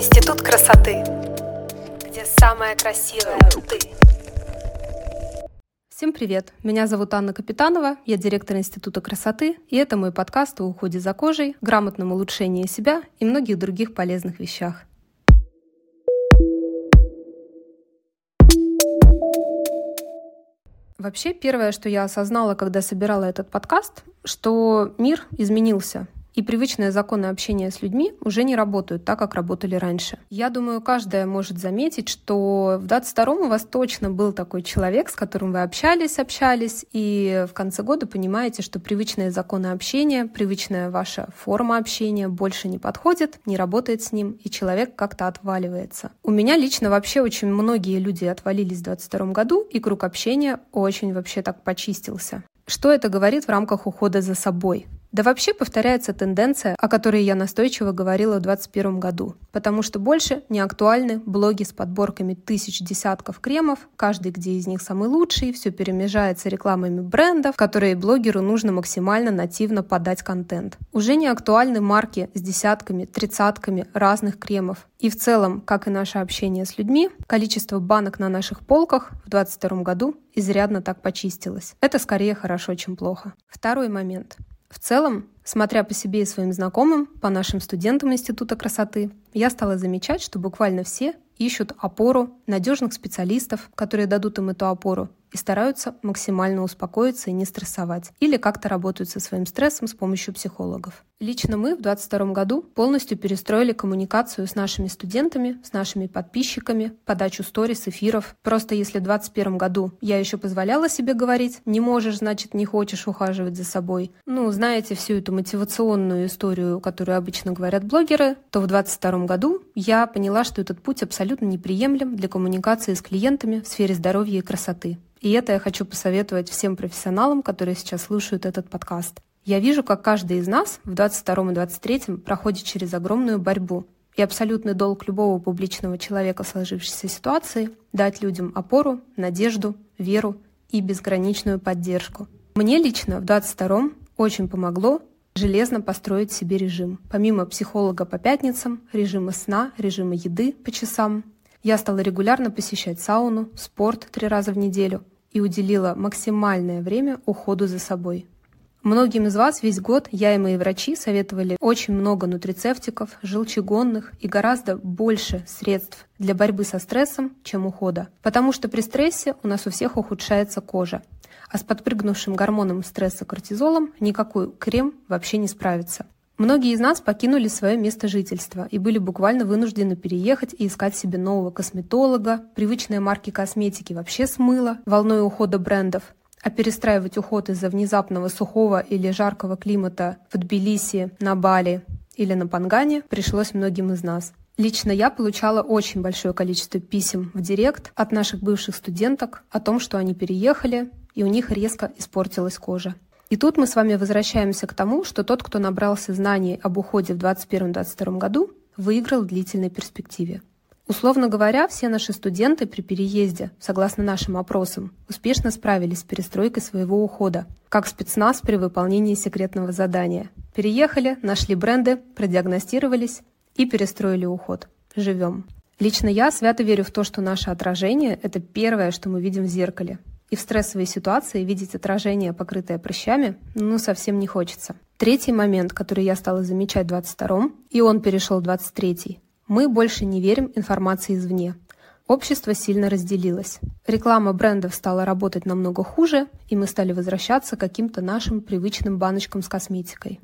Институт красоты, где самая красивая ты. Всем привет! Меня зовут Анна Капитанова, я директор Института красоты, и это мой подкаст о уходе за кожей, грамотном улучшении себя и многих других полезных вещах. Вообще, первое, что я осознала, когда собирала этот подкаст, что мир изменился и привычные законы общения с людьми уже не работают так, как работали раньше. Я думаю, каждая может заметить, что в 22-м у вас точно был такой человек, с которым вы общались, общались, и в конце года понимаете, что привычные законы общения, привычная ваша форма общения больше не подходит, не работает с ним, и человек как-то отваливается. У меня лично вообще очень многие люди отвалились в 22 году, и круг общения очень вообще так почистился. Что это говорит в рамках ухода за собой? Да вообще повторяется тенденция, о которой я настойчиво говорила в 2021 году, потому что больше не актуальны блоги с подборками тысяч десятков кремов, каждый где из них самый лучший, все перемежается рекламами брендов, которые блогеру нужно максимально нативно подать контент. Уже не актуальны марки с десятками, тридцатками разных кремов. И в целом, как и наше общение с людьми, количество банок на наших полках в 2022 году изрядно так почистилось. Это скорее хорошо, чем плохо. Второй момент. В целом, смотря по себе и своим знакомым, по нашим студентам Института красоты, я стала замечать, что буквально все ищут опору надежных специалистов, которые дадут им эту опору, и стараются максимально успокоиться и не стрессовать. Или как-то работают со своим стрессом с помощью психологов. Лично мы в 2022 году полностью перестроили коммуникацию с нашими студентами, с нашими подписчиками, подачу сторис, эфиров. Просто если в 2021 году я еще позволяла себе говорить «не можешь, значит, не хочешь ухаживать за собой», ну, знаете всю эту мотивационную историю, которую обычно говорят блогеры, то в 2022 году я поняла, что этот путь абсолютно неприемлем для коммуникации с клиентами в сфере здоровья и красоты. И это я хочу посоветовать всем профессионалам, которые сейчас слушают этот подкаст. Я вижу, как каждый из нас в 22 и 23 проходит через огромную борьбу. И абсолютный долг любого публичного человека в сложившейся ситуации – дать людям опору, надежду, веру и безграничную поддержку. Мне лично в 22 очень помогло железно построить себе режим. Помимо психолога по пятницам, режима сна, режима еды по часам, я стала регулярно посещать сауну, спорт три раза в неделю и уделила максимальное время уходу за собой. Многим из вас весь год я и мои врачи советовали очень много нутрицептиков, желчегонных и гораздо больше средств для борьбы со стрессом, чем ухода. Потому что при стрессе у нас у всех ухудшается кожа, а с подпрыгнувшим гормоном стресса кортизолом никакой крем вообще не справится. Многие из нас покинули свое место жительства и были буквально вынуждены переехать и искать себе нового косметолога, привычные марки косметики вообще смыло волной ухода брендов, а перестраивать уход из-за внезапного сухого или жаркого климата в Тбилиси, на Бали или на Пангане пришлось многим из нас. Лично я получала очень большое количество писем в директ от наших бывших студенток о том, что они переехали, и у них резко испортилась кожа. И тут мы с вами возвращаемся к тому, что тот, кто набрался знаний об уходе в 2021-2022 году, выиграл в длительной перспективе. Условно говоря, все наши студенты при переезде, согласно нашим опросам, успешно справились с перестройкой своего ухода, как спецназ при выполнении секретного задания. Переехали, нашли бренды, продиагностировались и перестроили уход. Живем. Лично я свято верю в то, что наше отражение – это первое, что мы видим в зеркале, и в стрессовой ситуации видеть отражение, покрытое прыщами, ну, совсем не хочется. Третий момент, который я стала замечать в 22-м, и он перешел в 23-й. Мы больше не верим информации извне. Общество сильно разделилось. Реклама брендов стала работать намного хуже, и мы стали возвращаться к каким-то нашим привычным баночкам с косметикой.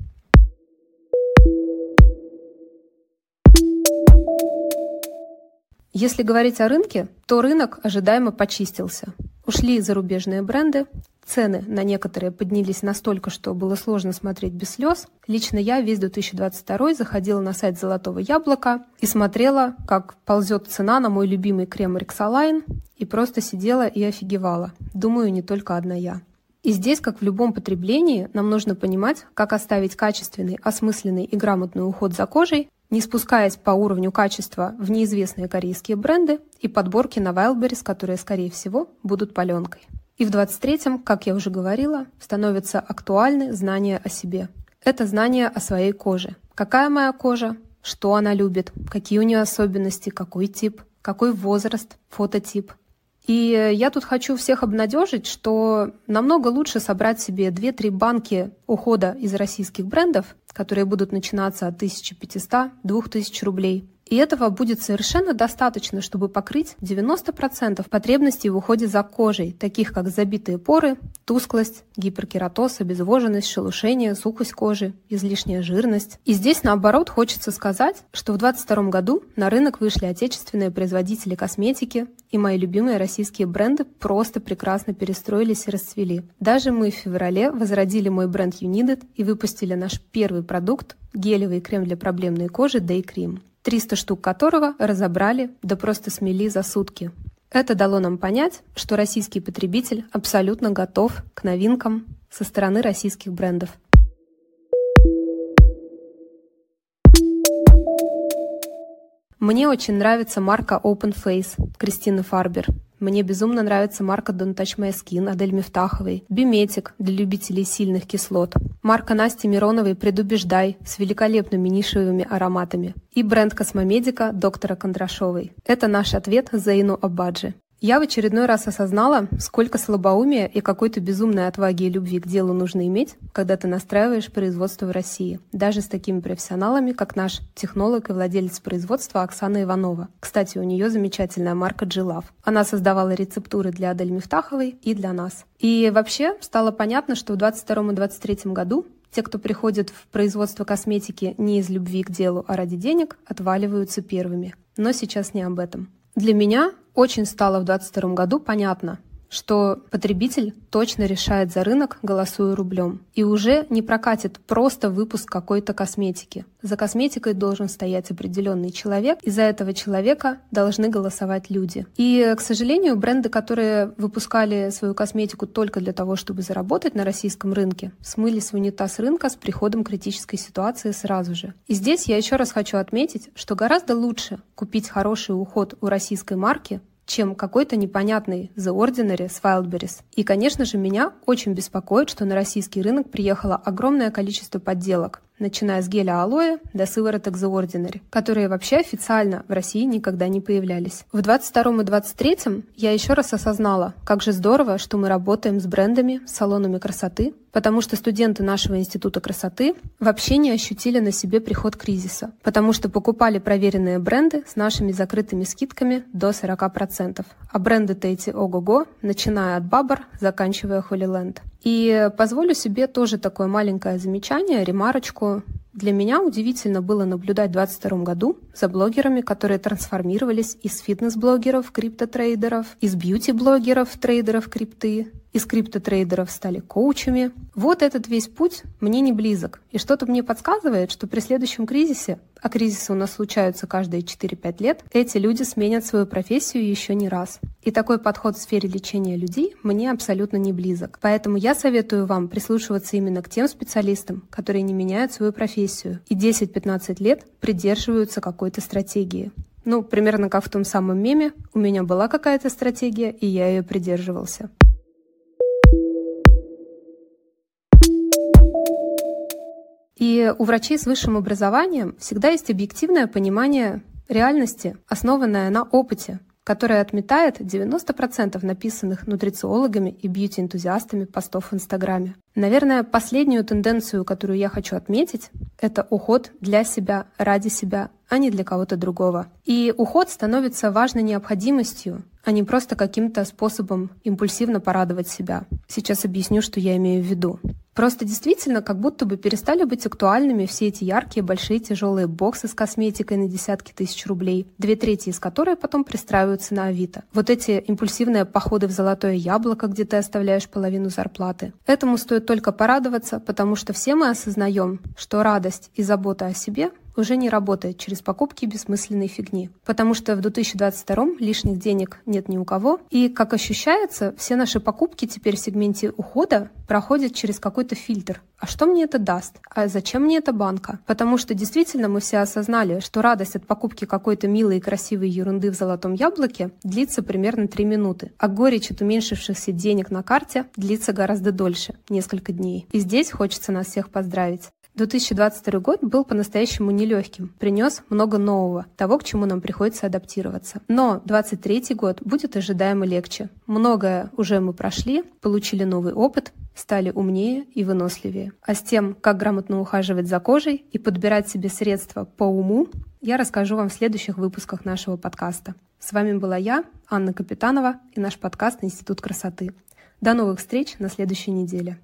Если говорить о рынке, то рынок ожидаемо почистился. Ушли зарубежные бренды, цены на некоторые поднялись настолько, что было сложно смотреть без слез. Лично я весь 2022 заходила на сайт «Золотого яблока» и смотрела, как ползет цена на мой любимый крем Rexalign, и просто сидела и офигевала. Думаю, не только одна я. И здесь, как в любом потреблении, нам нужно понимать, как оставить качественный, осмысленный и грамотный уход за кожей, не спускаясь по уровню качества в неизвестные корейские бренды и подборки на Wildberries, которые, скорее всего, будут паленкой. И в 23-м, как я уже говорила, становятся актуальны знания о себе. Это знания о своей коже. Какая моя кожа? что она любит, какие у нее особенности, какой тип, какой возраст, фототип. И я тут хочу всех обнадежить, что намного лучше собрать себе 2-3 банки ухода из российских брендов, которые будут начинаться от 1500-2000 рублей, и этого будет совершенно достаточно, чтобы покрыть 90% потребностей в уходе за кожей, таких как забитые поры, тусклость, гиперкератоз, обезвоженность, шелушение, сухость кожи, излишняя жирность. И здесь, наоборот, хочется сказать, что в 2022 году на рынок вышли отечественные производители косметики, и мои любимые российские бренды просто прекрасно перестроились и расцвели. Даже мы в феврале возродили мой бренд United и выпустили наш первый продукт – гелевый крем для проблемной кожи Day Cream. 300 штук которого разобрали, да просто смели за сутки. Это дало нам понять, что российский потребитель абсолютно готов к новинкам со стороны российских брендов. Мне очень нравится марка Open Face Кристины Фарбер. Мне безумно нравится марка Don't Touch My Skin Адель Мифтаховой, Биметик для любителей сильных кислот, марка Насти Мироновой Предубеждай с великолепными нишевыми ароматами и бренд Космомедика доктора Кондрашовой. Это наш ответ Зейну Абаджи. Я в очередной раз осознала, сколько слабоумия и какой-то безумной отваги и любви к делу нужно иметь, когда ты настраиваешь производство в России, даже с такими профессионалами, как наш технолог и владелец производства Оксана Иванова. Кстати, у нее замечательная марка G-Love. Она создавала рецептуры для Адель Мифтаховой и для нас. И вообще стало понятно, что в 2022 и 2023 году те, кто приходит в производство косметики не из любви к делу, а ради денег, отваливаются первыми. Но сейчас не об этом. Для меня очень стало в 2022 году понятно, что потребитель точно решает за рынок, голосуя рублем. И уже не прокатит просто выпуск какой-то косметики. За косметикой должен стоять определенный человек, и за этого человека должны голосовать люди. И, к сожалению, бренды, которые выпускали свою косметику только для того, чтобы заработать на российском рынке, смылись в унитаз рынка с приходом критической ситуации сразу же. И здесь я еще раз хочу отметить, что гораздо лучше купить хороший уход у российской марки, чем какой-то непонятный The Ordinary с Wildberries. И, конечно же, меня очень беспокоит, что на российский рынок приехало огромное количество подделок, начиная с геля алоэ до сывороток The Ordinary, которые вообще официально в России никогда не появлялись. В 22 и 23 я еще раз осознала, как же здорово, что мы работаем с брендами, салонами красоты, потому что студенты нашего института красоты вообще не ощутили на себе приход кризиса, потому что покупали проверенные бренды с нашими закрытыми скидками до 40%. А бренды-то эти ого-го, начиная от Бабар, заканчивая Холиленд. И позволю себе тоже такое маленькое замечание, ремарочку. Для меня удивительно было наблюдать в 2022 году за блогерами, которые трансформировались из фитнес-блогеров, криптотрейдеров, из бьюти-блогеров, трейдеров крипты, из криптотрейдеров стали коучами. Вот этот весь путь мне не близок. И что-то мне подсказывает, что при следующем кризисе, а кризисы у нас случаются каждые 4-5 лет, эти люди сменят свою профессию еще не раз. И такой подход в сфере лечения людей мне абсолютно не близок. Поэтому я советую вам прислушиваться именно к тем специалистам, которые не меняют свою профессию и 10-15 лет придерживаются какой-то стратегии. Ну, примерно как в том самом меме, у меня была какая-то стратегия, и я ее придерживался. И у врачей с высшим образованием всегда есть объективное понимание реальности, основанное на опыте, которое отметает 90% написанных нутрициологами и бьюти-энтузиастами постов в Инстаграме. Наверное, последнюю тенденцию, которую я хочу отметить, это уход для себя, ради себя, а не для кого-то другого. И уход становится важной необходимостью, а не просто каким-то способом импульсивно порадовать себя. Сейчас объясню, что я имею в виду. Просто действительно как будто бы перестали быть актуальными все эти яркие, большие, тяжелые боксы с косметикой на десятки тысяч рублей, две трети из которой потом пристраиваются на Авито. Вот эти импульсивные походы в золотое яблоко, где ты оставляешь половину зарплаты. Этому стоит только порадоваться, потому что все мы осознаем, что радость и забота о себе уже не работает через покупки бессмысленной фигни. Потому что в 2022 лишних денег нет ни у кого. И, как ощущается, все наши покупки теперь в сегменте ухода проходят через какой-то фильтр. А что мне это даст? А зачем мне эта банка? Потому что действительно мы все осознали, что радость от покупки какой-то милой и красивой ерунды в золотом яблоке длится примерно 3 минуты, а горечь от уменьшившихся денег на карте длится гораздо дольше, несколько дней. И здесь хочется нас всех поздравить. 2022 год был по-настоящему нелегким, принес много нового, того, к чему нам приходится адаптироваться. Но 2023 год будет ожидаемо легче. Многое уже мы прошли, получили новый опыт, стали умнее и выносливее. А с тем, как грамотно ухаживать за кожей и подбирать себе средства по уму, я расскажу вам в следующих выпусках нашего подкаста. С вами была я, Анна Капитанова, и наш подкаст «Институт красоты». До новых встреч на следующей неделе.